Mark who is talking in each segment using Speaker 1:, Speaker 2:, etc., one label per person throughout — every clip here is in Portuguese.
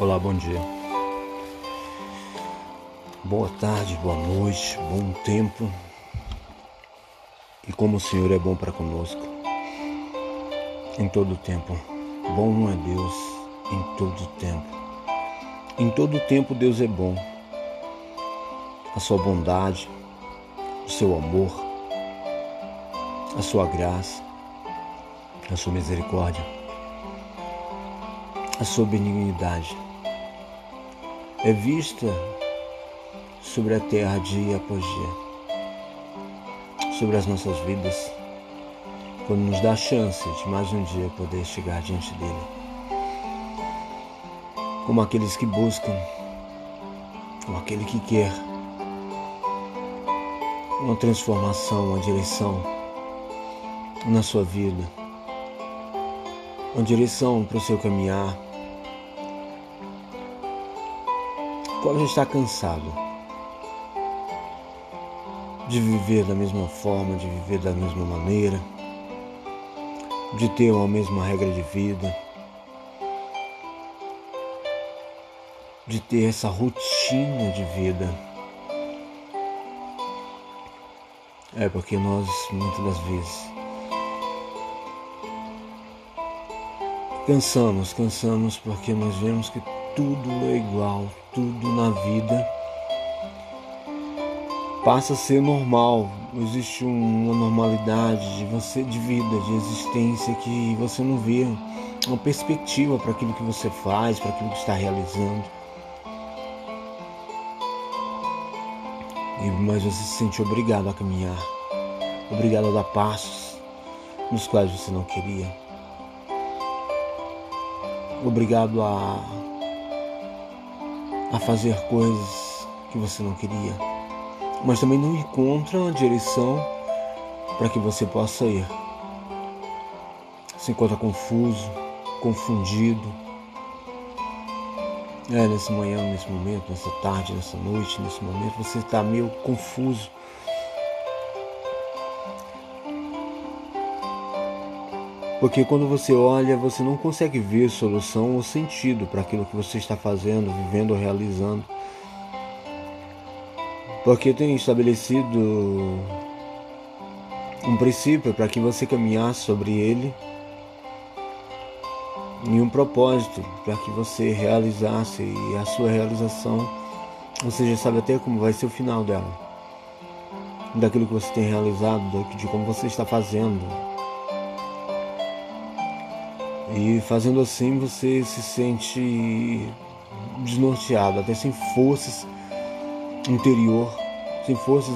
Speaker 1: Olá, bom dia. Boa tarde, boa noite, bom tempo. E como o Senhor é bom para conosco. Em todo tempo. Bom é Deus em todo tempo. Em todo tempo Deus é bom. A sua bondade, o seu amor, a sua graça, a sua misericórdia a sua benignidade é vista sobre a terra dia após dia, sobre as nossas vidas, quando nos dá a chance de mais um dia poder chegar diante dele. Como aqueles que buscam, como aquele que quer uma transformação, uma direção na sua vida, uma direção para o seu caminhar Pode estar cansado. De viver da mesma forma, de viver da mesma maneira, de ter uma mesma regra de vida, de ter essa rotina de vida. É porque nós muitas das vezes cansamos, cansamos porque nós vemos que tudo é igual, tudo na vida passa a ser normal. Existe uma normalidade de você de vida, de existência que você não vê uma perspectiva para aquilo que você faz, para aquilo que está realizando. Mas você se sente obrigado a caminhar, obrigado a dar passos nos quais você não queria. Obrigado a a fazer coisas que você não queria, mas também não encontra uma direção para que você possa ir. Se encontra confuso, confundido. É, nessa manhã, nesse momento, nessa tarde, nessa noite, nesse momento, você está meio confuso. Porque quando você olha, você não consegue ver solução ou sentido para aquilo que você está fazendo, vivendo ou realizando. Porque tem estabelecido um princípio para que você caminhar sobre ele e um propósito para que você realizasse e a sua realização você já sabe até como vai ser o final dela daquilo que você tem realizado de como você está fazendo e fazendo assim você se sente desnorteado, até sem forças interior, sem forças,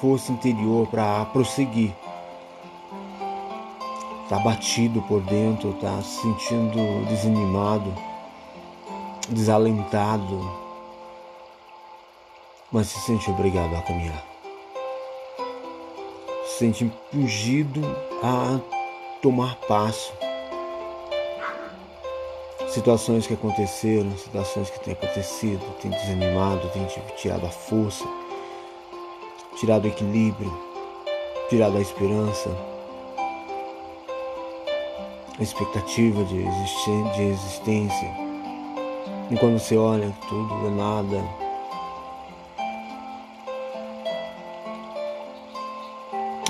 Speaker 1: força interior para prosseguir. Está batido por dentro, está se sentindo desanimado, desalentado, mas se sente obrigado a caminhar. Se sente impingido a tomar passo situações que aconteceram, situações que têm acontecido, têm desanimado, têm tirado a força, tirado o equilíbrio, tirado a esperança, a expectativa de, de existência. E quando você olha tudo é nada,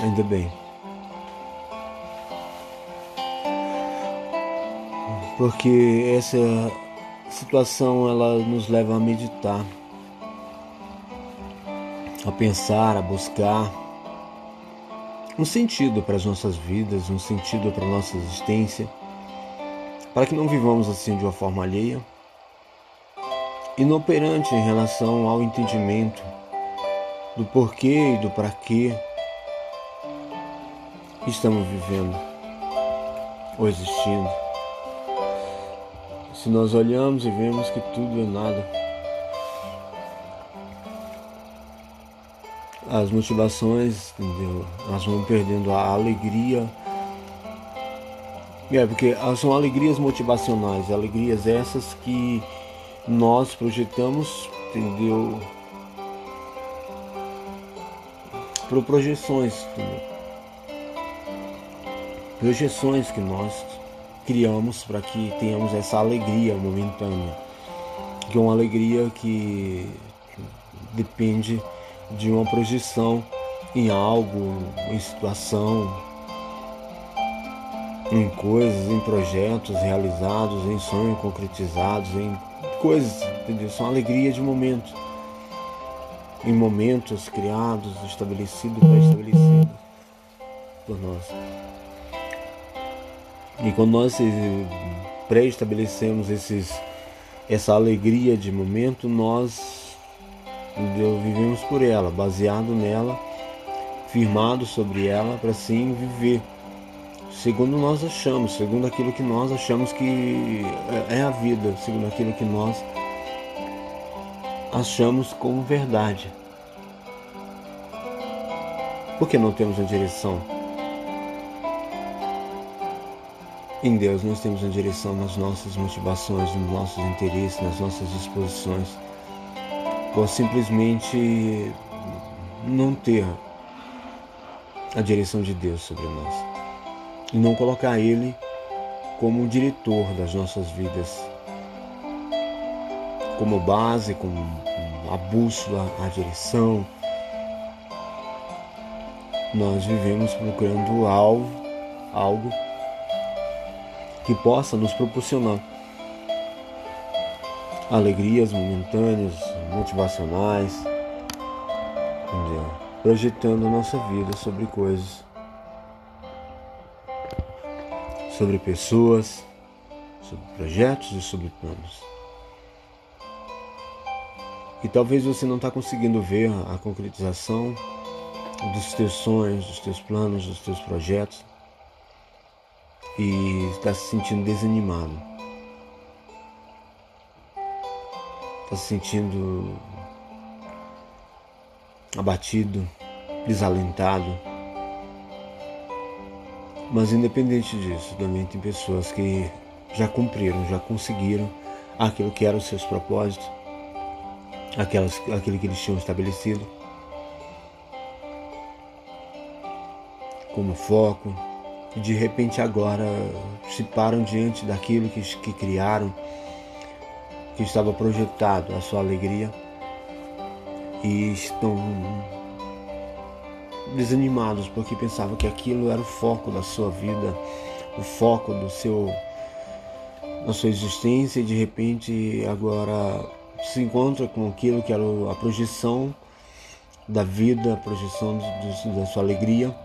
Speaker 1: ainda bem. Porque essa situação ela nos leva a meditar, a pensar, a buscar um sentido para as nossas vidas, um sentido para a nossa existência, para que não vivamos assim de uma forma alheia, inoperante em relação ao entendimento do porquê e do para quê estamos vivendo ou existindo. Se nós olhamos e vemos que tudo é nada, as motivações, entendeu? Nós vamos perdendo a alegria. É, porque são alegrias motivacionais, alegrias essas que nós projetamos, entendeu? Por projeções, entendeu? Projeções que nós criamos para que tenhamos essa alegria momentânea. que é uma alegria que depende de uma projeção em algo, em situação, em coisas, em projetos realizados, em sonhos concretizados, em coisas, entendeu? São alegria de momentos. Em momentos criados, estabelecidos, pré-estabelecidos por nós. E quando nós pré-estabelecemos esses, essa alegria de momento, nós vivemos por ela, baseado nela, firmado sobre ela, para assim viver segundo nós achamos, segundo aquilo que nós achamos que é a vida, segundo aquilo que nós achamos como verdade. Por que não temos uma direção? Em Deus nós temos uma direção nas nossas motivações, nos nossos interesses, nas nossas disposições. Ou simplesmente não ter a direção de Deus sobre nós e não colocar Ele como o diretor das nossas vidas, como base, como a bússola, a direção. Nós vivemos procurando algo, algo que possa nos proporcionar alegrias momentâneas, motivacionais, projetando a nossa vida sobre coisas sobre pessoas, sobre projetos e sobre planos. E talvez você não está conseguindo ver a concretização dos teus sonhos, dos teus planos, dos teus projetos e está se sentindo desanimado. Está se sentindo abatido, desalentado mas independente disso, também tem pessoas que já cumpriram, já conseguiram aquilo que eram os seus propósitos, aquelas, aquilo que eles tinham estabelecido como foco, e de repente agora se param diante daquilo que, que criaram, que estava projetado a sua alegria e estão desanimados porque pensavam que aquilo era o foco da sua vida, o foco do seu da sua existência e de repente agora se encontra com aquilo que era a projeção da vida, a projeção da sua alegria,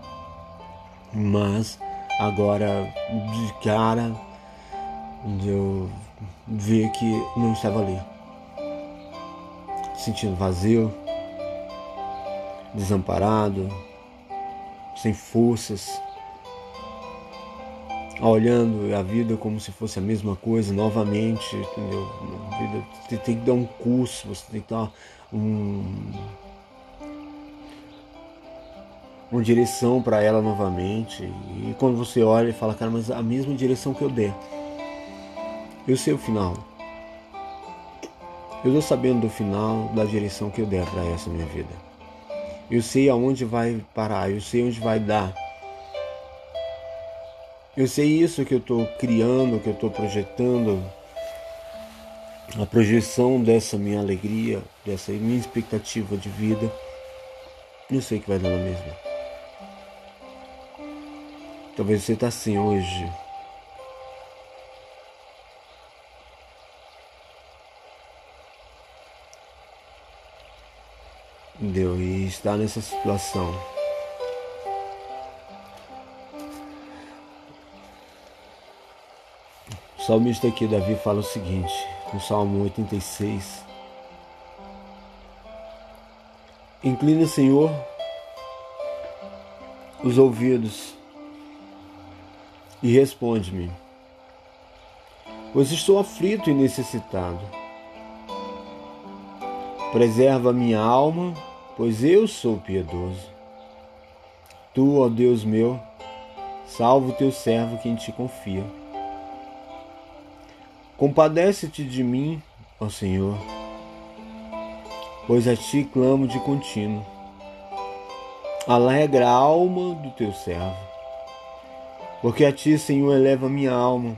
Speaker 1: mas agora de cara eu ver que não estava ali, sentindo vazio, desamparado, sem forças, olhando a vida como se fosse a mesma coisa novamente, entendeu? Vida, você tem que dar um curso, você tem que dar um, uma direção para ela novamente. E quando você olha e fala, cara, mas a mesma direção que eu der, eu sei o final. Eu estou sabendo do final da direção que eu der para essa minha vida. Eu sei aonde vai parar, eu sei onde vai dar. Eu sei isso que eu estou criando, que eu estou projetando, a projeção dessa minha alegria, dessa minha expectativa de vida. Eu sei que vai dar na mesma. Talvez você está assim hoje, Entendeu? E está nessa situação. O salmista aqui, Davi, fala o seguinte, no Salmo 86. Inclina, Senhor, os ouvidos e responde-me, pois estou aflito e necessitado. Preserva minha alma pois eu sou piedoso. Tu, ó Deus meu, salva o teu servo que em ti confia. Compadece-te de mim, ó Senhor, pois a ti clamo de contínuo. Alegra a alma do teu servo, porque a ti, Senhor, eleva minha alma.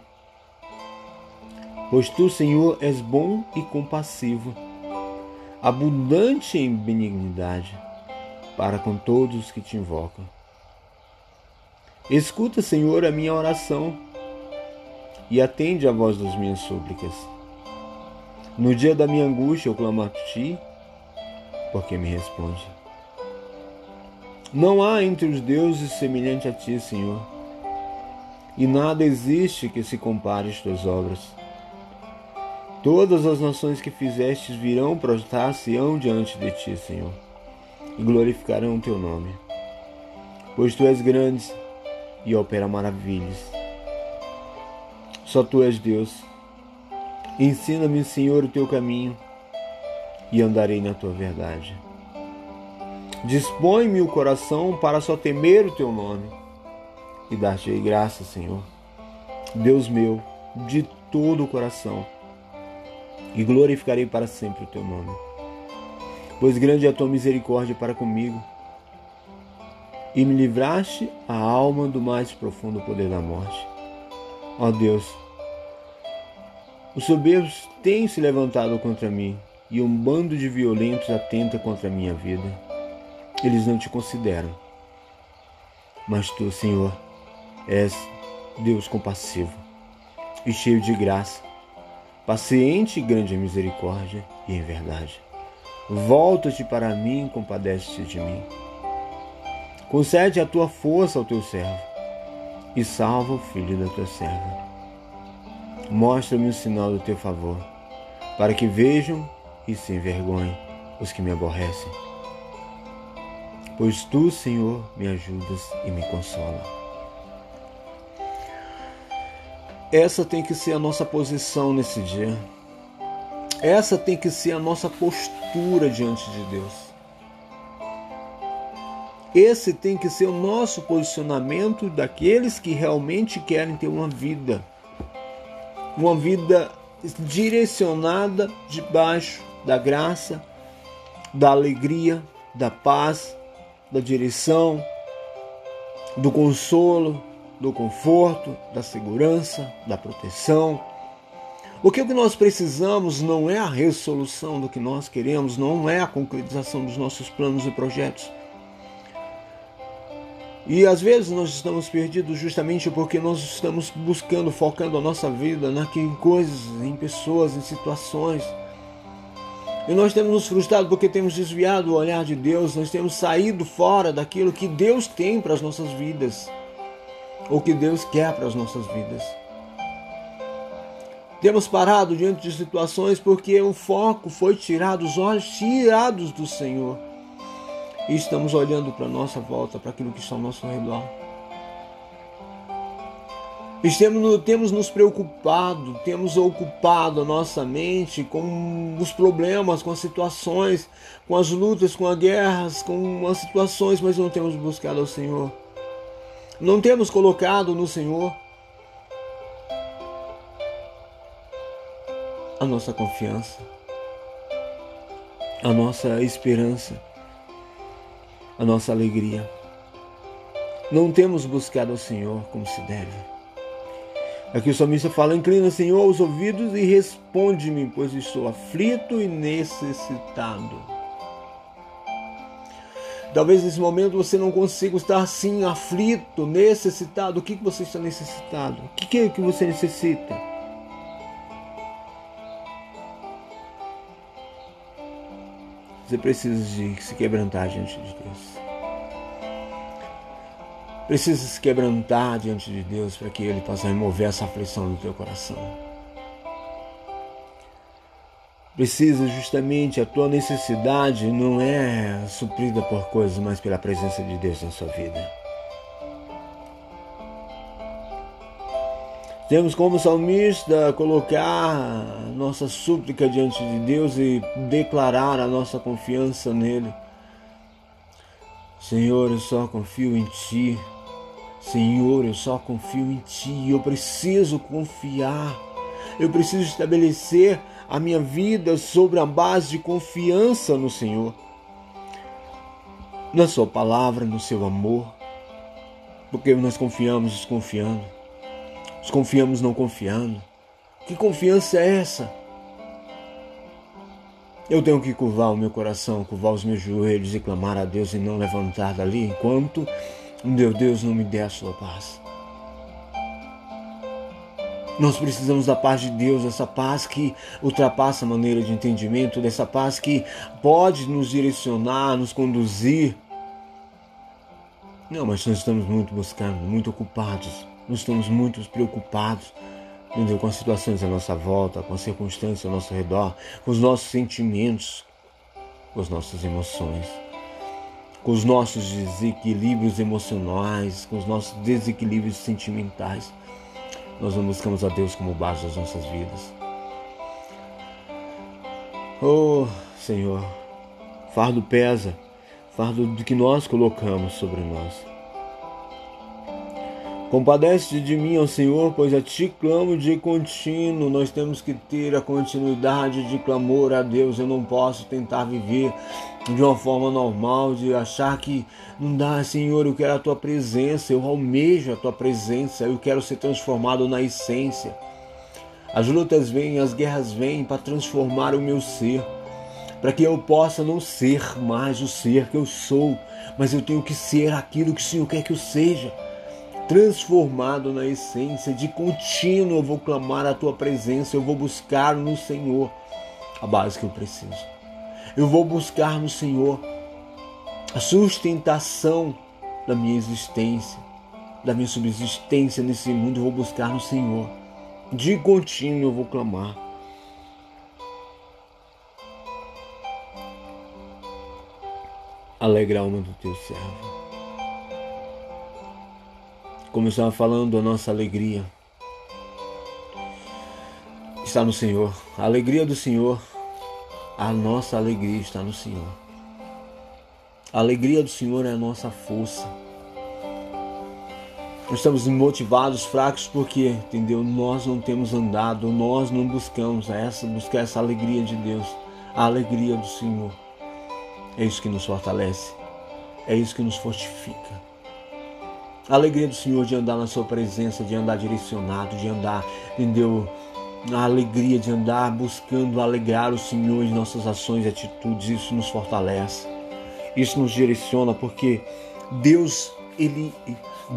Speaker 1: Pois tu, Senhor, és bom e compassivo, abundante em benignidade para com todos que te invocam. Escuta, Senhor, a minha oração e atende a voz das minhas súplicas. No dia da minha angústia eu clamo a ti, porque me responde. Não há entre os deuses semelhante a ti, Senhor, e nada existe que se compare às tuas obras. Todas as nações que fizestes virão prostrar-se-ão diante de ti, Senhor, e glorificarão o teu nome. Pois tu és grande e opera maravilhas. Só tu és Deus. Ensina-me, Senhor, o teu caminho e andarei na tua verdade. Dispõe-me o coração para só temer o teu nome e dar-te graça, Senhor. Deus meu, de todo o coração, e glorificarei para sempre o teu nome. Pois grande é a tua misericórdia para comigo, e me livraste a alma do mais profundo poder da morte. Ó Deus, os soberbos têm se levantado contra mim, e um bando de violentos atenta contra a minha vida. Eles não te consideram. Mas tu, Senhor, és Deus compassivo e cheio de graça, paciente e grande em misericórdia e em verdade. Volta-te para mim, compadece-te de mim. Concede a tua força ao teu servo e salva o filho da tua serva. Mostra-me o sinal do teu favor, para que vejam e se envergonhem os que me aborrecem. Pois tu, Senhor, me ajudas e me consola. Essa tem que ser a nossa posição nesse dia. Essa tem que ser a nossa postura diante de Deus. Esse tem que ser o nosso posicionamento daqueles que realmente querem ter uma vida. Uma vida direcionada debaixo da graça, da alegria, da paz, da direção, do consolo, do conforto, da segurança, da proteção. O que nós precisamos não é a resolução do que nós queremos, não é a concretização dos nossos planos e projetos. E às vezes nós estamos perdidos justamente porque nós estamos buscando, focando a nossa vida em coisas, em pessoas, em situações. E nós temos nos frustrado porque temos desviado o olhar de Deus, nós temos saído fora daquilo que Deus tem para as nossas vidas, ou que Deus quer para as nossas vidas. Temos parado diante de situações porque o foco foi tirado, os olhos tirados do Senhor e estamos olhando para a nossa volta, para aquilo que está ao nosso redor. Temos, temos nos preocupado, temos ocupado a nossa mente com os problemas, com as situações, com as lutas, com as guerras, com as situações, mas não temos buscado ao Senhor. Não temos colocado no Senhor a nossa confiança, a nossa esperança a nossa alegria. Não temos buscado ao Senhor como se deve. Aqui o salmista fala: Inclina, Senhor, os ouvidos e responde-me, pois estou aflito e necessitado. Talvez nesse momento você não consiga estar assim, aflito, necessitado. O que, que você está necessitado? O que, que é que você necessita? Você precisa de se quebrantar diante de Deus. Precisa se quebrantar diante de Deus para que Ele possa remover essa aflição do teu coração. Precisa justamente a tua necessidade não é suprida por coisas, mas pela presença de Deus na sua vida. Temos como salmista colocar nossa súplica diante de Deus e declarar a nossa confiança nele. Senhor, eu só confio em Ti. Senhor, eu só confio em Ti. Eu preciso confiar. Eu preciso estabelecer a minha vida sobre a base de confiança no Senhor, na Sua palavra, no Seu amor, porque nós confiamos desconfiando. Desconfiamos não confiando. Que confiança é essa? Eu tenho que curvar o meu coração, curvar os meus joelhos e clamar a Deus e não levantar dali enquanto meu Deus não me der a sua paz. Nós precisamos da paz de Deus, essa paz que ultrapassa a maneira de entendimento, dessa paz que pode nos direcionar, nos conduzir. Não, mas nós estamos muito buscando, muito ocupados, nós estamos muito preocupados entendeu? com as situações à nossa volta, com as circunstâncias ao nosso redor, com os nossos sentimentos, com as nossas emoções, com os nossos desequilíbrios emocionais, com os nossos desequilíbrios sentimentais. Nós não buscamos a Deus como base das nossas vidas. Oh, Senhor, fardo pesa, fardo do que nós colocamos sobre nós. Compadece de mim, ó Senhor, pois a ti clamo de contínuo. Nós temos que ter a continuidade de clamor a Deus. Eu não posso tentar viver de uma forma normal, de achar que não dá, Senhor, eu quero a tua presença, eu almejo a tua presença, eu quero ser transformado na essência. As lutas vêm, as guerras vêm para transformar o meu ser, para que eu possa não ser mais o ser que eu sou, mas eu tenho que ser aquilo que o Senhor quer que eu seja transformado na essência, de contínuo eu vou clamar a tua presença, eu vou buscar no Senhor a base que eu preciso. Eu vou buscar no Senhor a sustentação da minha existência, da minha subsistência nesse mundo, eu vou buscar no Senhor. De contínuo eu vou clamar. Alegra a alma do teu servo. Como eu estava falando, a nossa alegria está no Senhor. A alegria do Senhor, a nossa alegria está no Senhor. A alegria do Senhor é a nossa força. Nós estamos motivados, fracos, porque, entendeu? Nós não temos andado, nós não buscamos essa, buscar essa alegria de Deus, a alegria do Senhor. É isso que nos fortalece, é isso que nos fortifica. A alegria do Senhor de andar na sua presença, de andar direcionado, de andar, entendeu? A alegria de andar buscando alegrar o Senhor em nossas ações e atitudes, isso nos fortalece. Isso nos direciona porque Deus, ele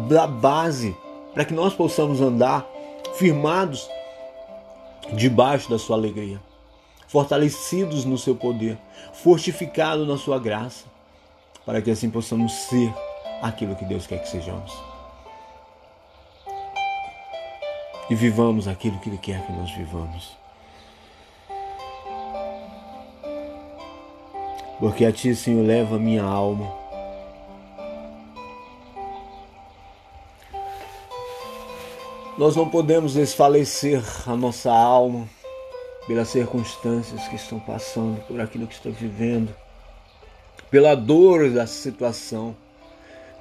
Speaker 1: dá base para que nós possamos andar firmados debaixo da sua alegria, fortalecidos no seu poder, fortificados na sua graça, para que assim possamos ser aquilo que Deus quer que sejamos. E vivamos aquilo que Ele quer que nós vivamos. Porque a Ti, Senhor, leva a minha alma. Nós não podemos desfalecer a nossa alma pelas circunstâncias que estão passando, por aquilo que está vivendo, pela dor da situação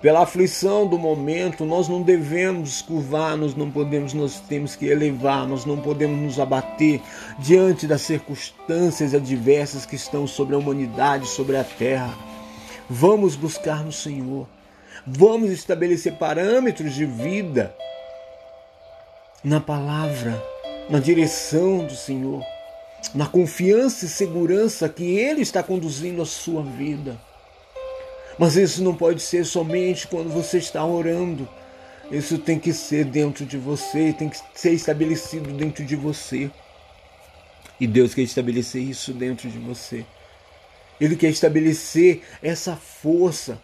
Speaker 1: pela aflição do momento, nós não devemos curvar, nós não podemos, nós temos que elevar, nós não podemos nos abater diante das circunstâncias adversas que estão sobre a humanidade, sobre a terra. Vamos buscar no Senhor. Vamos estabelecer parâmetros de vida na palavra, na direção do Senhor, na confiança e segurança que Ele está conduzindo a sua vida. Mas isso não pode ser somente quando você está orando. Isso tem que ser dentro de você, tem que ser estabelecido dentro de você. E Deus quer estabelecer isso dentro de você. Ele quer estabelecer essa força.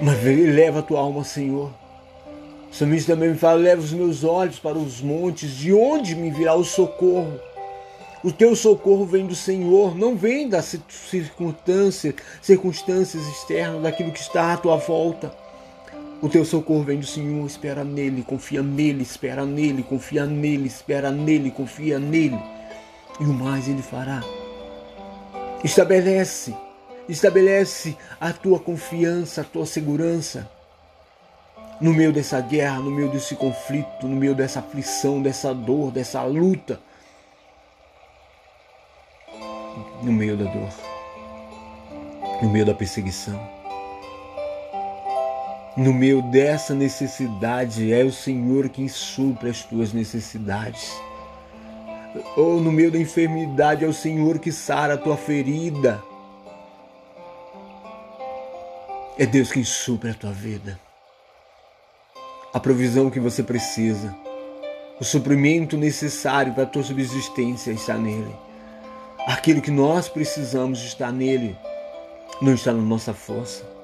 Speaker 1: Mas ele leva a tua alma, Senhor. O também me fala: leva os meus olhos para os montes, de onde me virá o socorro? O teu socorro vem do Senhor, não vem das circunstâncias, circunstâncias externas, daquilo que está à tua volta. O teu socorro vem do Senhor, espera nele, confia nele, espera nele, confia nele, espera nele, confia nele. E o mais ele fará. Estabelece, estabelece a tua confiança, a tua segurança no meio dessa guerra, no meio desse conflito, no meio dessa aflição, dessa dor, dessa luta no meio da dor, no meio da perseguição. No meio dessa necessidade, é o Senhor quem supre as tuas necessidades. Ou no meio da enfermidade, é o Senhor que sara a tua ferida. É Deus quem supre a tua vida. A provisão que você precisa, o suprimento necessário para a tua subsistência está nele. Aquilo que nós precisamos está nele, não está na nossa força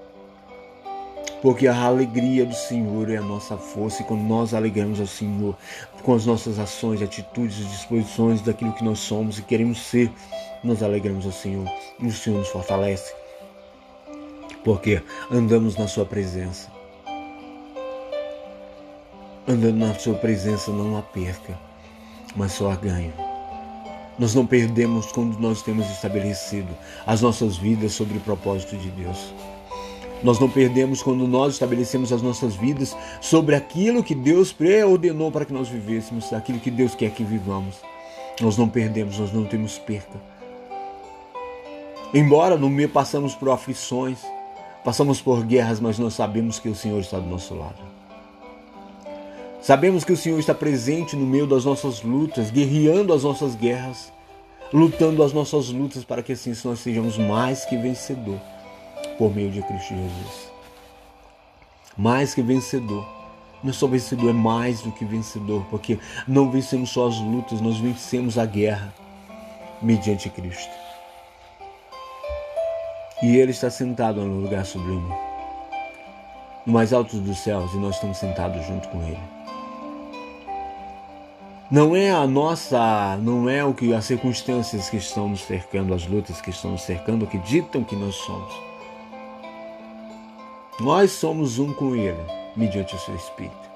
Speaker 1: porque a alegria do Senhor é a nossa força e quando nós alegramos ao Senhor com as nossas ações, atitudes e disposições daquilo que nós somos e queremos ser, nós alegramos ao Senhor e o Senhor nos fortalece, porque andamos na Sua presença. Andando na Sua presença não há perca, mas só há ganho. Nós não perdemos quando nós temos estabelecido as nossas vidas sobre o propósito de Deus. Nós não perdemos quando nós estabelecemos as nossas vidas sobre aquilo que Deus preordenou para que nós vivêssemos, aquilo que Deus quer que vivamos. Nós não perdemos, nós não temos perca. Embora no meio passamos por aflições, passamos por guerras, mas nós sabemos que o Senhor está do nosso lado. Sabemos que o Senhor está presente no meio das nossas lutas, guerreando as nossas guerras, lutando as nossas lutas para que assim nós sejamos mais que vencedores por meio de Cristo Jesus. Mais que vencedor. Não só vencedor, é mais do que vencedor, porque não vencemos só as lutas, nós vencemos a guerra mediante Cristo. E Ele está sentado no lugar sublime, no mais alto dos céus, e nós estamos sentados junto com Ele. Não é a nossa, não é o que as circunstâncias que estão nos cercando, as lutas que estão nos cercando, que ditam que nós somos. Nós somos um com Ele, mediante o seu Espírito.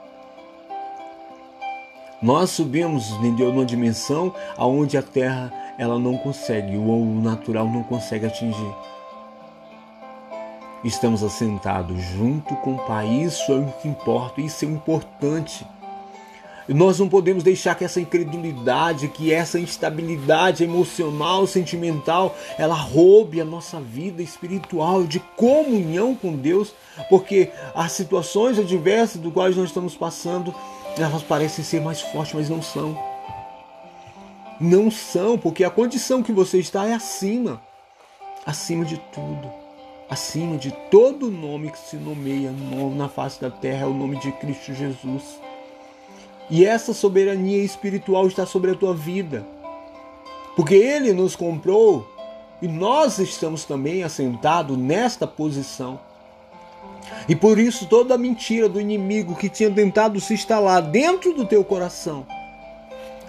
Speaker 1: Nós subimos, numa dimensão aonde a terra ela não consegue, o natural não consegue atingir. Estamos assentados junto com o Pai, isso é o que importa, isso é importante. Nós não podemos deixar que essa incredulidade, que essa instabilidade emocional, sentimental, ela roube a nossa vida espiritual de comunhão com Deus, porque as situações adversas do quais nós estamos passando, elas parecem ser mais fortes, mas não são. Não são, porque a condição que você está é acima, acima de tudo, acima de todo nome que se nomeia na face da terra, é o nome de Cristo Jesus. E essa soberania espiritual está sobre a tua vida. Porque Ele nos comprou e nós estamos também assentados nesta posição. E por isso toda a mentira do inimigo que tinha tentado se instalar dentro do teu coração,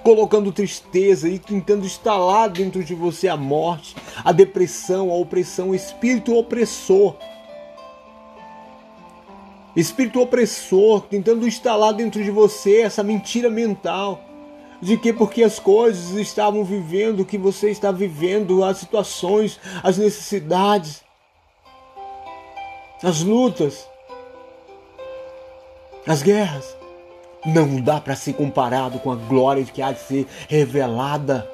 Speaker 1: colocando tristeza e tentando instalar dentro de você a morte, a depressão, a opressão, o espírito opressor, espírito opressor tentando instalar dentro de você essa mentira mental de que porque as coisas estavam vivendo o que você está vivendo, as situações, as necessidades, as lutas, as guerras, não dá para ser comparado com a glória que há de ser revelada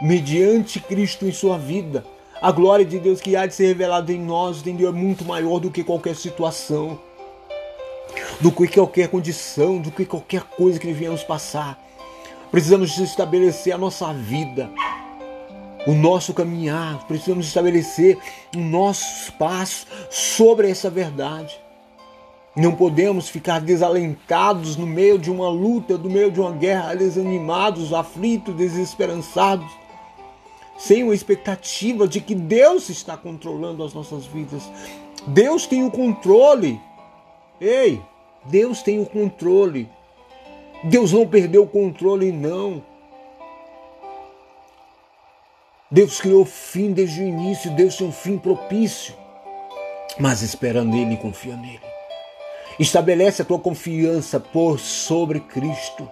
Speaker 1: mediante Cristo em sua vida. A glória de Deus que há de ser revelada em nós, entendeu? É muito maior do que qualquer situação do que qualquer condição, do que qualquer coisa que devemos passar. Precisamos estabelecer a nossa vida, o nosso caminhar, precisamos estabelecer o nosso passo sobre essa verdade. Não podemos ficar desalentados no meio de uma luta, no meio de uma guerra, desanimados, aflitos, desesperançados, sem uma expectativa de que Deus está controlando as nossas vidas. Deus tem o controle. Ei, Deus tem o controle. Deus não perdeu o controle, não. Deus criou o fim desde o início, Deus tem um fim propício. Mas espera nele e confia nele. Estabelece a tua confiança por sobre Cristo.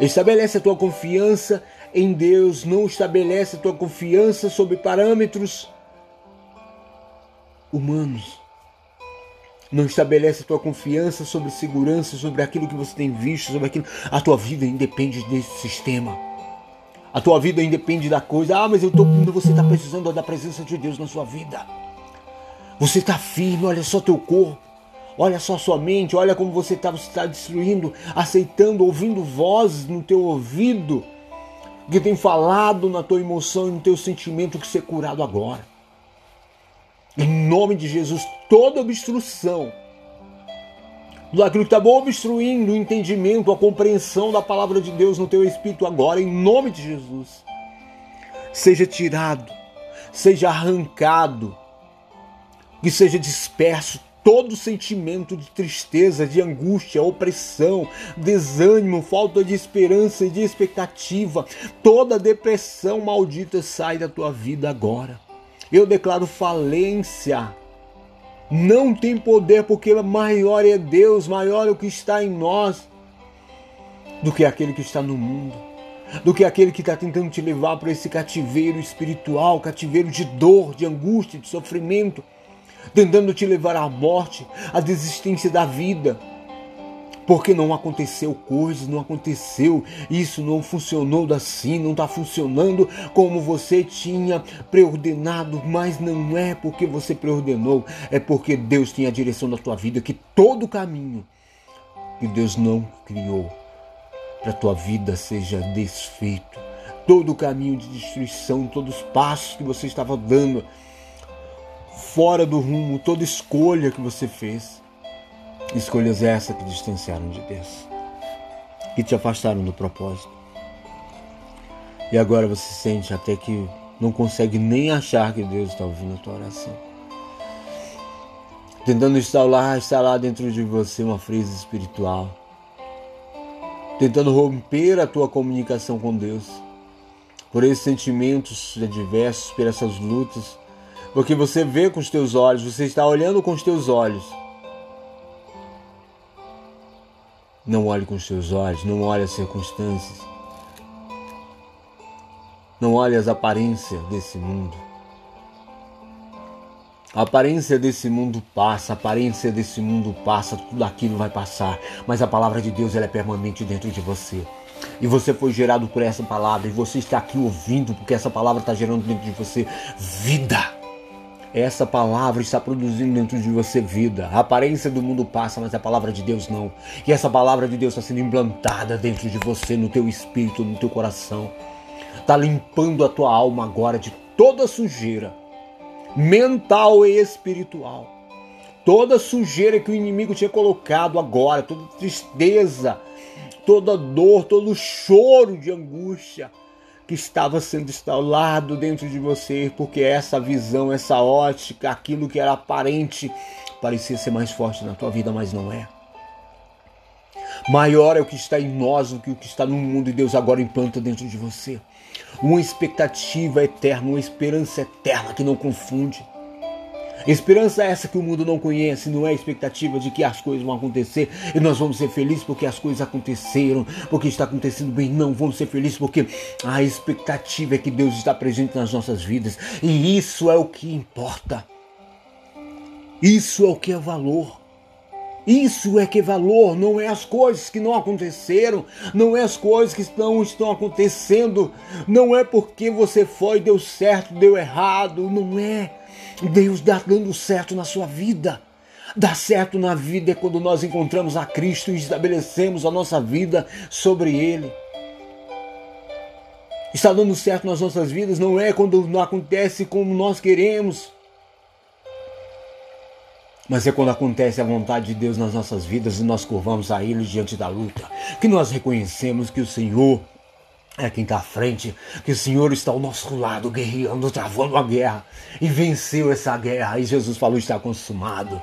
Speaker 1: Estabelece a tua confiança em Deus, não estabelece a tua confiança sobre parâmetros humanos. Não estabelece a tua confiança sobre segurança, sobre aquilo que você tem visto, sobre aquilo. A tua vida independe desse sistema. A tua vida independe da coisa. Ah, mas eu tô, você está precisando da presença de Deus na sua vida. Você está firme, olha só teu corpo. Olha só sua mente, olha como você está, você está destruindo, aceitando, ouvindo vozes no teu ouvido que tem falado na tua emoção e no teu sentimento que ser curado agora. Em nome de Jesus, toda obstrução. Daquilo que está obstruindo o entendimento, a compreensão da palavra de Deus no teu espírito agora, em nome de Jesus, seja tirado, seja arrancado, que seja disperso todo sentimento de tristeza, de angústia, opressão, desânimo, falta de esperança e de expectativa, toda depressão maldita sai da tua vida agora. Eu declaro falência. Não tem poder porque maior é Deus, maior é o que está em nós do que aquele que está no mundo, do que aquele que está tentando te levar para esse cativeiro espiritual, cativeiro de dor, de angústia, de sofrimento tentando te levar à morte, à desistência da vida. Porque não aconteceu coisas, não aconteceu, isso não funcionou assim, não está funcionando como você tinha preordenado, mas não é porque você preordenou, é porque Deus tem a direção da tua vida, que todo caminho que Deus não criou para a tua vida seja desfeito. Todo o caminho de destruição, todos os passos que você estava dando, fora do rumo, toda escolha que você fez. Escolhas essas que distanciaram de Deus, que te afastaram do propósito. E agora você sente até que não consegue nem achar que Deus está ouvindo a tua oração. Tentando instalar, instalar dentro de você uma frase espiritual. Tentando romper a tua comunicação com Deus. Por esses sentimentos adversos, por essas lutas porque você vê com os teus olhos, você está olhando com os teus olhos. Não olhe com os teus olhos, não olhe as circunstâncias. Não olhe as aparências desse mundo. A aparência desse mundo passa, a aparência desse mundo passa, tudo aquilo vai passar, mas a palavra de Deus ela é permanente dentro de você. E você foi gerado por essa palavra, e você está aqui ouvindo, porque essa palavra está gerando dentro de você vida. Essa palavra está produzindo dentro de você vida. A aparência do mundo passa, mas a palavra de Deus não. E essa palavra de Deus está sendo implantada dentro de você, no teu espírito, no teu coração. Está limpando a tua alma agora de toda sujeira mental e espiritual. Toda sujeira que o inimigo tinha colocado agora, toda tristeza, toda dor, todo choro de angústia que estava sendo instalado dentro de você, porque essa visão, essa ótica, aquilo que era aparente, parecia ser mais forte na tua vida, mas não é. Maior é o que está em nós do que o que está no mundo, e Deus agora implanta dentro de você. Uma expectativa eterna, uma esperança eterna que não confunde. Esperança é essa que o mundo não conhece, não é a expectativa de que as coisas vão acontecer e nós vamos ser felizes porque as coisas aconteceram, porque está acontecendo bem. Não, vamos ser felizes porque a expectativa é que Deus está presente nas nossas vidas e isso é o que importa. Isso é o que é valor. Isso é que é valor, não é as coisas que não aconteceram, não é as coisas que estão, estão acontecendo, não é porque você foi, deu certo, deu errado, não é. Deus dá dando certo na sua vida. Dar certo na vida é quando nós encontramos a Cristo e estabelecemos a nossa vida sobre Ele. Está dando certo nas nossas vidas não é quando não acontece como nós queremos, mas é quando acontece a vontade de Deus nas nossas vidas e nós curvamos a Ele diante da luta, que nós reconhecemos que o Senhor é quem está à frente, que o Senhor está ao nosso lado, guerreando, travando a guerra, e venceu essa guerra, e Jesus falou: está consumado.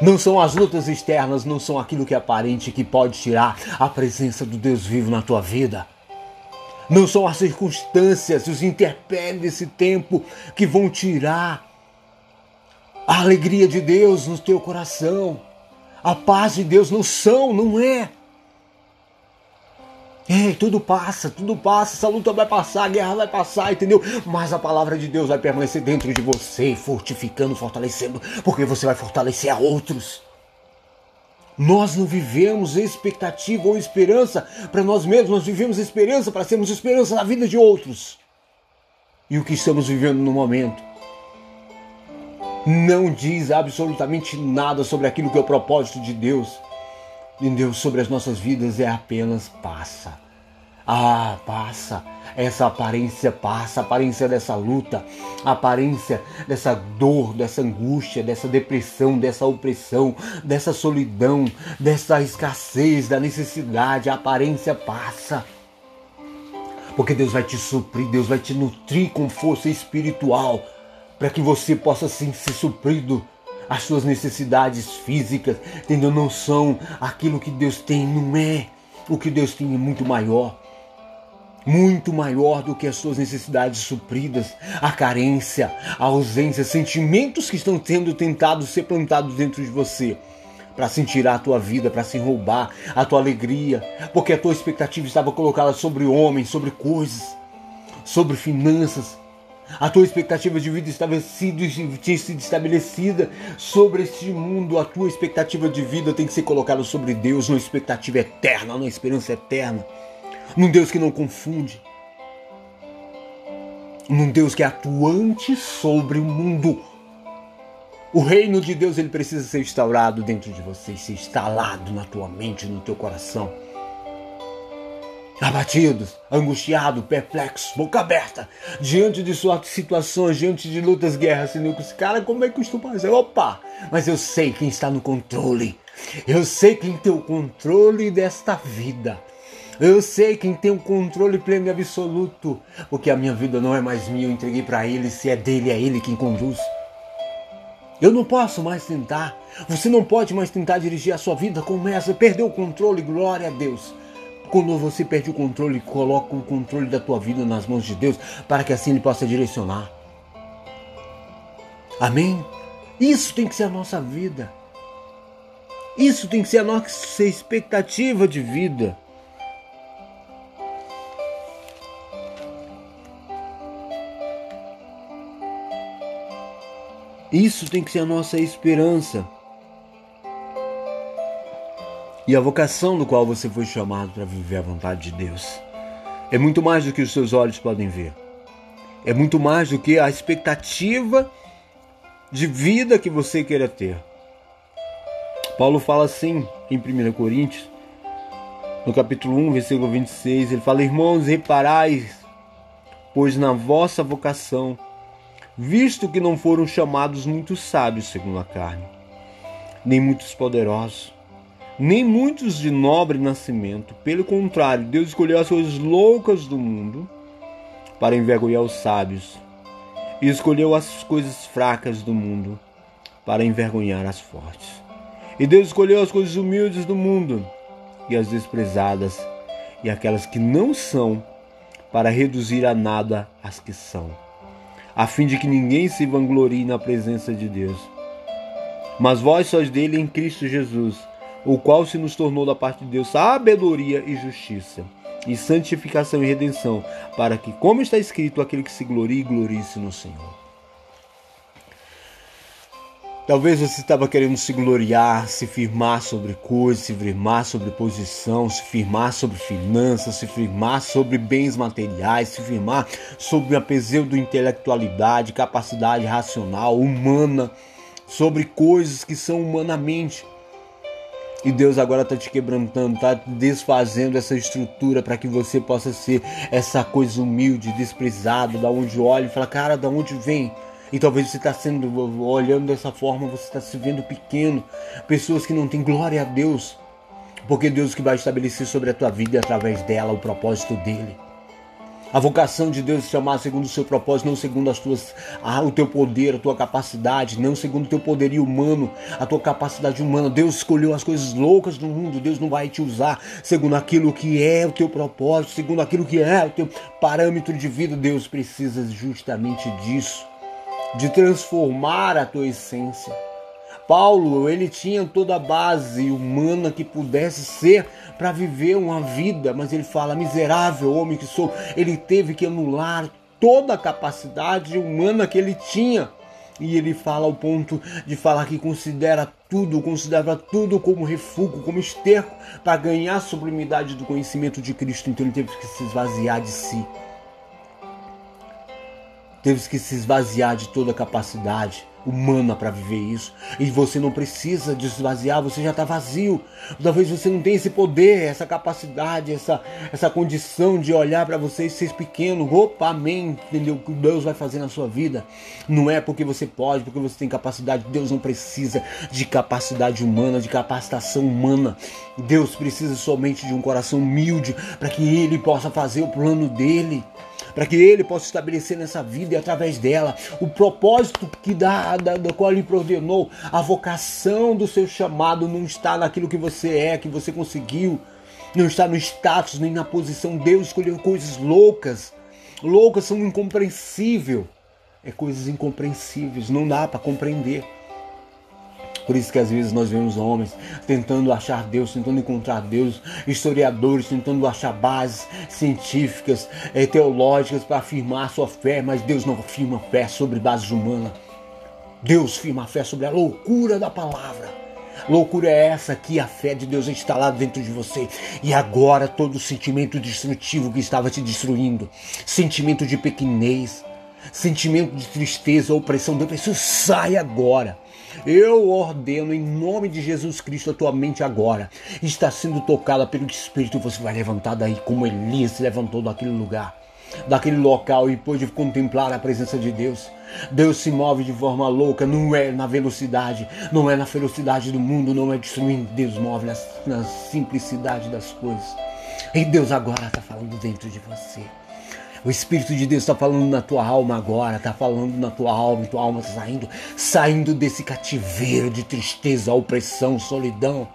Speaker 1: Não são as lutas externas, não são aquilo que é aparente que pode tirar a presença do Deus vivo na tua vida. Não são as circunstâncias, os interpélios desse tempo que vão tirar a alegria de Deus no teu coração. A paz de Deus não são, não é. Ei, tudo passa, tudo passa, essa luta vai passar, a guerra vai passar, entendeu? Mas a palavra de Deus vai permanecer dentro de você, fortificando, fortalecendo, porque você vai fortalecer a outros. Nós não vivemos expectativa ou esperança para nós mesmos, nós vivemos esperança para sermos esperança na vida de outros. E o que estamos vivendo no momento não diz absolutamente nada sobre aquilo que é o propósito de Deus. E Deus sobre as nossas vidas é apenas passa. Ah, passa. Essa aparência passa, a aparência dessa luta, a aparência dessa dor, dessa angústia, dessa depressão, dessa opressão, dessa solidão, dessa escassez, da necessidade, a aparência passa. Porque Deus vai te suprir, Deus vai te nutrir com força espiritual para que você possa sim ser suprido as suas necessidades físicas, entendeu? Não são aquilo que Deus tem, não é. O que Deus tem é muito maior. Muito maior do que as suas necessidades supridas, a carência, a ausência, sentimentos que estão sendo tentados ser plantados dentro de você para se tirar a tua vida, para se roubar a tua alegria, porque a tua expectativa estava colocada sobre homens, sobre coisas, sobre finanças. A tua expectativa de vida estava sido, tinha sido estabelecida sobre este mundo. A tua expectativa de vida tem que ser colocada sobre Deus, numa expectativa eterna, numa esperança eterna. Num Deus que não confunde. Num Deus que é atuante sobre o mundo o reino de Deus ele precisa ser instaurado dentro de você, ser instalado na tua mente, no teu coração. Abatidos, angustiados, perplexos, boca aberta, diante de suas situações, diante de lutas, guerras, esse cara, como é que eu estou fazendo? Opa! Mas eu sei quem está no controle. Eu sei quem tem o controle desta vida. Eu sei quem tem o controle pleno e absoluto, porque a minha vida não é mais minha, eu entreguei para Ele, se é dele, é Ele quem conduz. Eu não posso mais tentar. Você não pode mais tentar dirigir a sua vida. Começa, perdeu o controle, glória a Deus. Quando você perde o controle, coloca o controle da tua vida nas mãos de Deus, para que assim Ele possa direcionar. Amém? Isso tem que ser a nossa vida. Isso tem que ser a nossa expectativa de vida. Isso tem que ser a nossa esperança. E a vocação do qual você foi chamado para viver a vontade de Deus é muito mais do que os seus olhos podem ver. É muito mais do que a expectativa de vida que você queira ter. Paulo fala assim em 1 Coríntios, no capítulo 1, versículo 26, ele fala: Irmãos, reparais, pois na vossa vocação visto que não foram chamados muitos sábios segundo a carne, nem muitos poderosos, nem muitos de nobre nascimento. Pelo contrário, Deus escolheu as coisas loucas do mundo para envergonhar os sábios, e escolheu as coisas fracas do mundo para envergonhar as fortes. E Deus escolheu as coisas humildes do mundo e as desprezadas e aquelas que não são, para reduzir a nada as que são a fim de que ninguém se vanglorie na presença de Deus. Mas vós sois dele em Cristo Jesus, o qual se nos tornou da parte de Deus sabedoria e justiça, e santificação e redenção, para que, como está escrito, aquele que se glorie, glorie-se no Senhor. Talvez você estava querendo se gloriar, se firmar sobre coisas, se firmar sobre posição, se firmar sobre finanças, se firmar sobre bens materiais, se firmar sobre a pseudo-intelectualidade, capacidade racional, humana, sobre coisas que são humanamente. E Deus agora está te quebrantando, está desfazendo essa estrutura para que você possa ser essa coisa humilde, desprezada, da onde olha e fala, cara, da onde vem? E talvez você está sendo, olhando dessa forma, você está se vendo pequeno. Pessoas que não têm glória a Deus. Porque Deus que vai estabelecer sobre a tua vida através dela o propósito dele. A vocação de Deus é chamar segundo o seu propósito, não segundo as tuas, ah, o teu poder, a tua capacidade, não segundo o teu poderio humano, a tua capacidade humana. Deus escolheu as coisas loucas do mundo. Deus não vai te usar segundo aquilo que é o teu propósito, segundo aquilo que é o teu parâmetro de vida. Deus precisa justamente disso de transformar a tua essência. Paulo, ele tinha toda a base humana que pudesse ser para viver uma vida, mas ele fala: miserável homem que sou. Ele teve que anular toda a capacidade humana que ele tinha. E ele fala ao ponto de falar que considera tudo, considera tudo como refúgio, como esterco para ganhar a sublimidade do conhecimento de Cristo. Então ele teve que se esvaziar de si. Teve que se esvaziar de toda capacidade humana para viver isso. E você não precisa desvaziar, você já está vazio. Talvez você não tenha esse poder, essa capacidade, essa, essa condição de olhar para você e ser pequeno. Opa, amém. Entendeu? O que Deus vai fazer na sua vida. Não é porque você pode, porque você tem capacidade. Deus não precisa de capacidade humana, de capacitação humana. Deus precisa somente de um coração humilde para que Ele possa fazer o plano dele para que Ele possa estabelecer nessa vida e através dela o propósito que dá, da, da qual Ele ordenou. A vocação do seu chamado não está naquilo que você é, que você conseguiu, não está no status nem na posição. Deus escolheu coisas loucas. Loucas são incompreensíveis. É coisas incompreensíveis, não dá para compreender. Por isso que às vezes nós vemos homens tentando achar Deus, tentando encontrar Deus, historiadores tentando achar bases científicas, eh, teológicas para afirmar sua fé, mas Deus não afirma fé sobre bases humanas. Deus firma a fé sobre a loucura da palavra. Loucura é essa que a fé de Deus é instalada dentro de você. E agora todo sentimento destrutivo que estava te destruindo, sentimento de pequenez, sentimento de tristeza, opressão, depressão, sai agora. Eu ordeno em nome de Jesus Cristo a tua mente agora. Está sendo tocada pelo Espírito. Você vai levantar daí como Elias se levantou daquele lugar, daquele local e pôde contemplar a presença de Deus. Deus se move de forma louca, não é na velocidade, não é na velocidade do mundo, não é destruindo. Deus move na, na simplicidade das coisas. E Deus agora está falando dentro de você. O Espírito de Deus está falando na tua alma agora, está falando na tua alma, e tua alma está saindo, saindo desse cativeiro de tristeza, opressão, solidão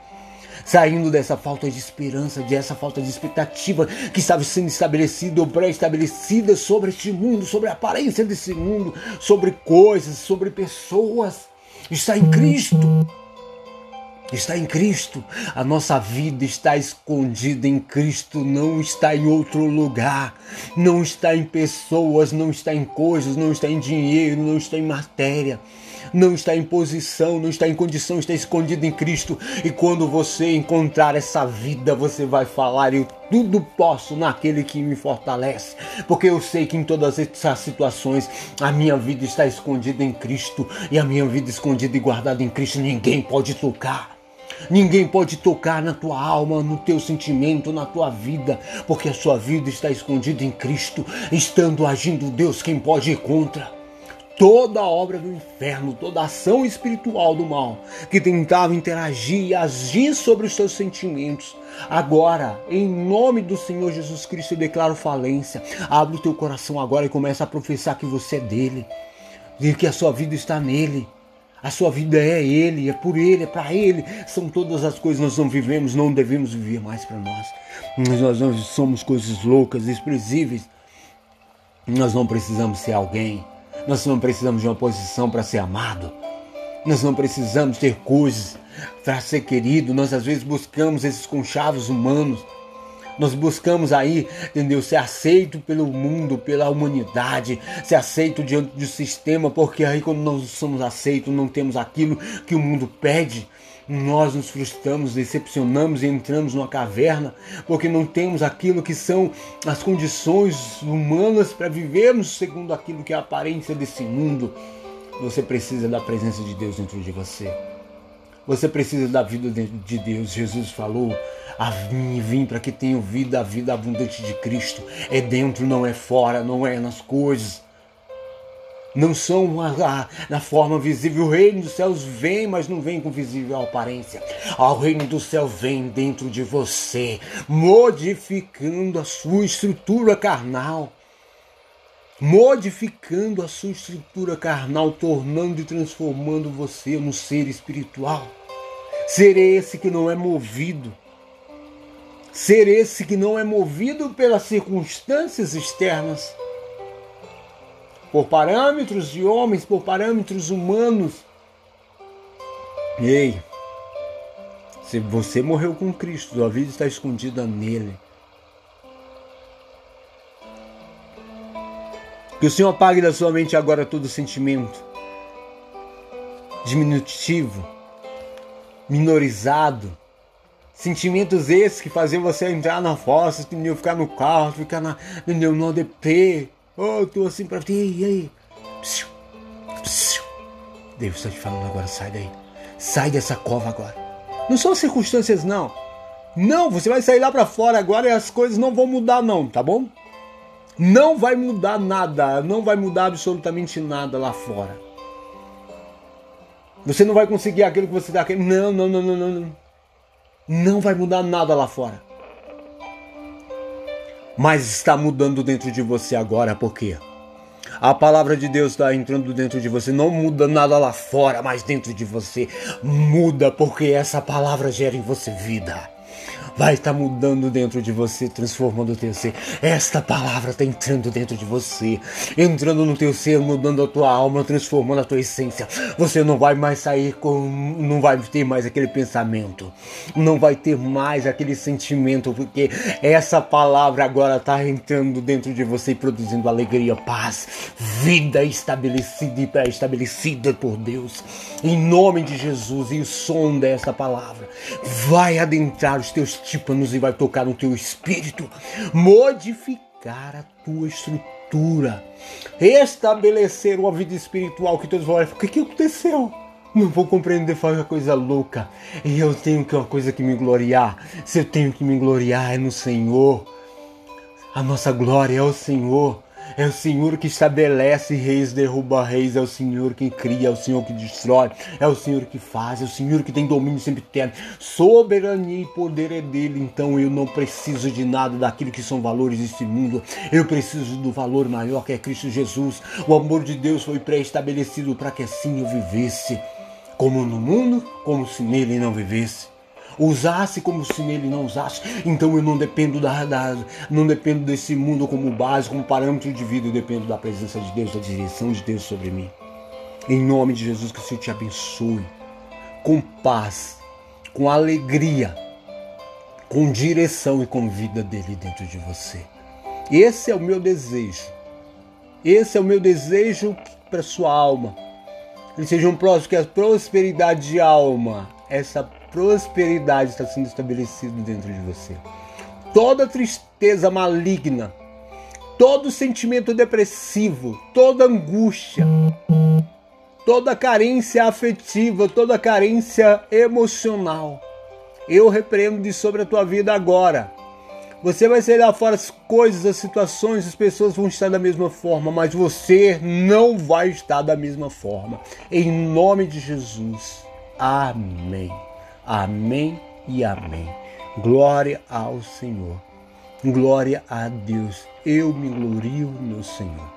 Speaker 1: saindo dessa falta de esperança, dessa falta de expectativa que estava sendo estabelecida ou pré-estabelecida sobre este mundo, sobre a aparência desse mundo, sobre coisas, sobre pessoas. Está em Cristo está em Cristo. A nossa vida está escondida em Cristo, não está em outro lugar, não está em pessoas, não está em coisas, não está em dinheiro, não está em matéria. Não está em posição, não está em condição, está escondido em Cristo. E quando você encontrar essa vida, você vai falar: Eu tudo posso naquele que me fortalece. Porque eu sei que em todas essas situações a minha vida está escondida em Cristo. E a minha vida escondida e guardada em Cristo, ninguém pode tocar. Ninguém pode tocar na tua alma, no teu sentimento, na tua vida, porque a sua vida está escondida em Cristo, estando agindo Deus, quem pode ir contra? Toda obra do inferno, toda ação espiritual do mal que tentava interagir e agir sobre os teus sentimentos, agora, em nome do Senhor Jesus Cristo, eu declaro falência. Abre o teu coração agora e começa a professar que você é dele, e que a sua vida está nele a sua vida é Ele, é por Ele, é para Ele. São todas as coisas que nós não vivemos, não devemos viver mais para nós. Nós não somos coisas loucas, desprezíveis. Nós não precisamos ser alguém. Nós não precisamos de uma posição para ser amado. Nós não precisamos ter coisas para ser querido. Nós às vezes buscamos esses conchavos humanos nós buscamos aí, entendeu? Ser aceito pelo mundo, pela humanidade, ser aceito diante do sistema, porque aí quando nós somos aceitos, não temos aquilo que o mundo pede, nós nos frustramos, decepcionamos e entramos numa caverna, porque não temos aquilo que são as condições humanas para vivermos segundo aquilo que é a aparência desse mundo. Você precisa da presença de Deus dentro de você. Você precisa da vida de Deus. Jesus falou a mim vim para que tenham vida, a vida abundante de Cristo. É dentro, não é fora, não é nas coisas. Não são na forma visível. O reino dos céus vem, mas não vem com visível aparência. O reino do céu vem dentro de você, modificando a sua estrutura carnal modificando a sua estrutura carnal, tornando e transformando você no ser espiritual. Ser esse que não é movido ser esse que não é movido pelas circunstâncias externas, por parâmetros de homens, por parâmetros humanos. Ei, se você morreu com Cristo, sua vida está escondida nele. Que o Senhor apague da sua mente agora todo sentimento diminutivo, minorizado, Sentimentos esses que faziam você entrar na fossa? Ficar no carro, ficar na, entendeu? no ADP. Oh, tô assim pra ti, e aí? Deus está te falando agora, sai daí. Sai dessa cova agora. Não são circunstâncias, não. Não, você vai sair lá para fora agora e as coisas não vão mudar, não, tá bom? Não vai mudar nada, não vai mudar absolutamente nada lá fora. Você não vai conseguir aquilo que você está querendo. Não, não, não, não, não, não. Vai mudar nada lá fora. Mas está mudando dentro de você agora, por quê? A palavra de Deus está entrando dentro de você. Não muda nada lá fora, mas dentro de você muda, porque essa palavra gera em você vida vai estar mudando dentro de você, transformando o teu ser. Esta palavra está entrando dentro de você, entrando no teu ser, mudando a tua alma, transformando a tua essência. Você não vai mais sair com, não vai ter mais aquele pensamento, não vai ter mais aquele sentimento, porque essa palavra agora está entrando dentro de você e produzindo alegria, paz, vida estabelecida e pré-estabelecida por Deus. Em nome de Jesus e o som dessa palavra vai adentrar os teus tímpanos e vai tocar no teu espírito, modificar a tua estrutura, estabelecer uma vida espiritual que todos vão olhar, o que, que aconteceu? Não vou compreender, faz uma coisa louca. E eu tenho que uma coisa que me gloriar. Se eu tenho que me gloriar é no Senhor. A nossa glória é o Senhor. É o Senhor que estabelece reis, derruba reis, é o Senhor que cria, é o Senhor que destrói, é o Senhor que faz, é o Senhor que tem domínio sempre eterno. Soberania e poder é dele, então eu não preciso de nada daquilo que são valores deste mundo. Eu preciso do valor maior que é Cristo Jesus. O amor de Deus foi pré-estabelecido para que assim eu vivesse, como no mundo, como se nele não vivesse usasse como se nele não usasse. Então eu não dependo da, da, não dependo desse mundo como base, como parâmetro de vida, eu dependo da presença de Deus, da direção de Deus sobre mim. Em nome de Jesus, que o Senhor te abençoe com paz, com alegria, com direção e com vida dele dentro de você. Esse é o meu desejo. Esse é o meu desejo para sua alma. Eles sejam próximos que a prosperidade de alma, essa prosperidade está sendo estabelecida dentro de você. Toda tristeza maligna, todo sentimento depressivo, toda angústia, toda carência afetiva, toda carência emocional, eu repreendo sobre a tua vida agora. Você vai sair lá fora, as coisas, as situações, as pessoas vão estar da mesma forma, mas você não vai estar da mesma forma. Em nome de Jesus. Amém. Amém e amém. Glória ao Senhor. Glória a Deus. Eu me glorio no Senhor.